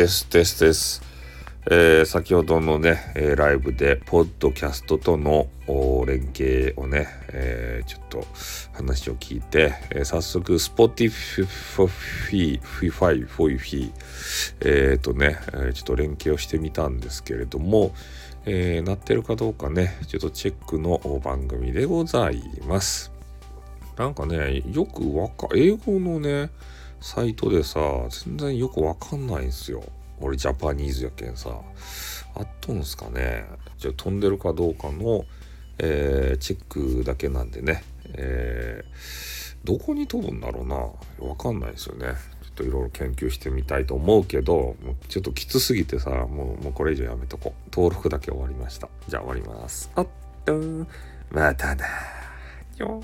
ですですです。えー、先ほどのね、えー、ライブで、ポッドキャストとの連携をね、えー、ちょっと話を聞いて、えー、早速、Spotify、Fify、フォイフィえっ、とね、えちょっと連携をしてみたんですけれども、えー、なってるかどうかね、ちょっとチェックの番組でございます。なんかね、よくわか、英語のね、サイトでさ、全然よくわかんないんすよ。俺ジャパニーズやけんさ。あっとんすかね。じゃ飛んでるかどうかの、えー、チェックだけなんでね。えー、どこに飛ぶんだろうな。わかんないですよね。ちょっといろいろ研究してみたいと思うけど、もうちょっときつすぎてさ、もうもうこれ以上やめとこう。登録だけ終わりました。じゃあ終わります。あっとまたな。よ。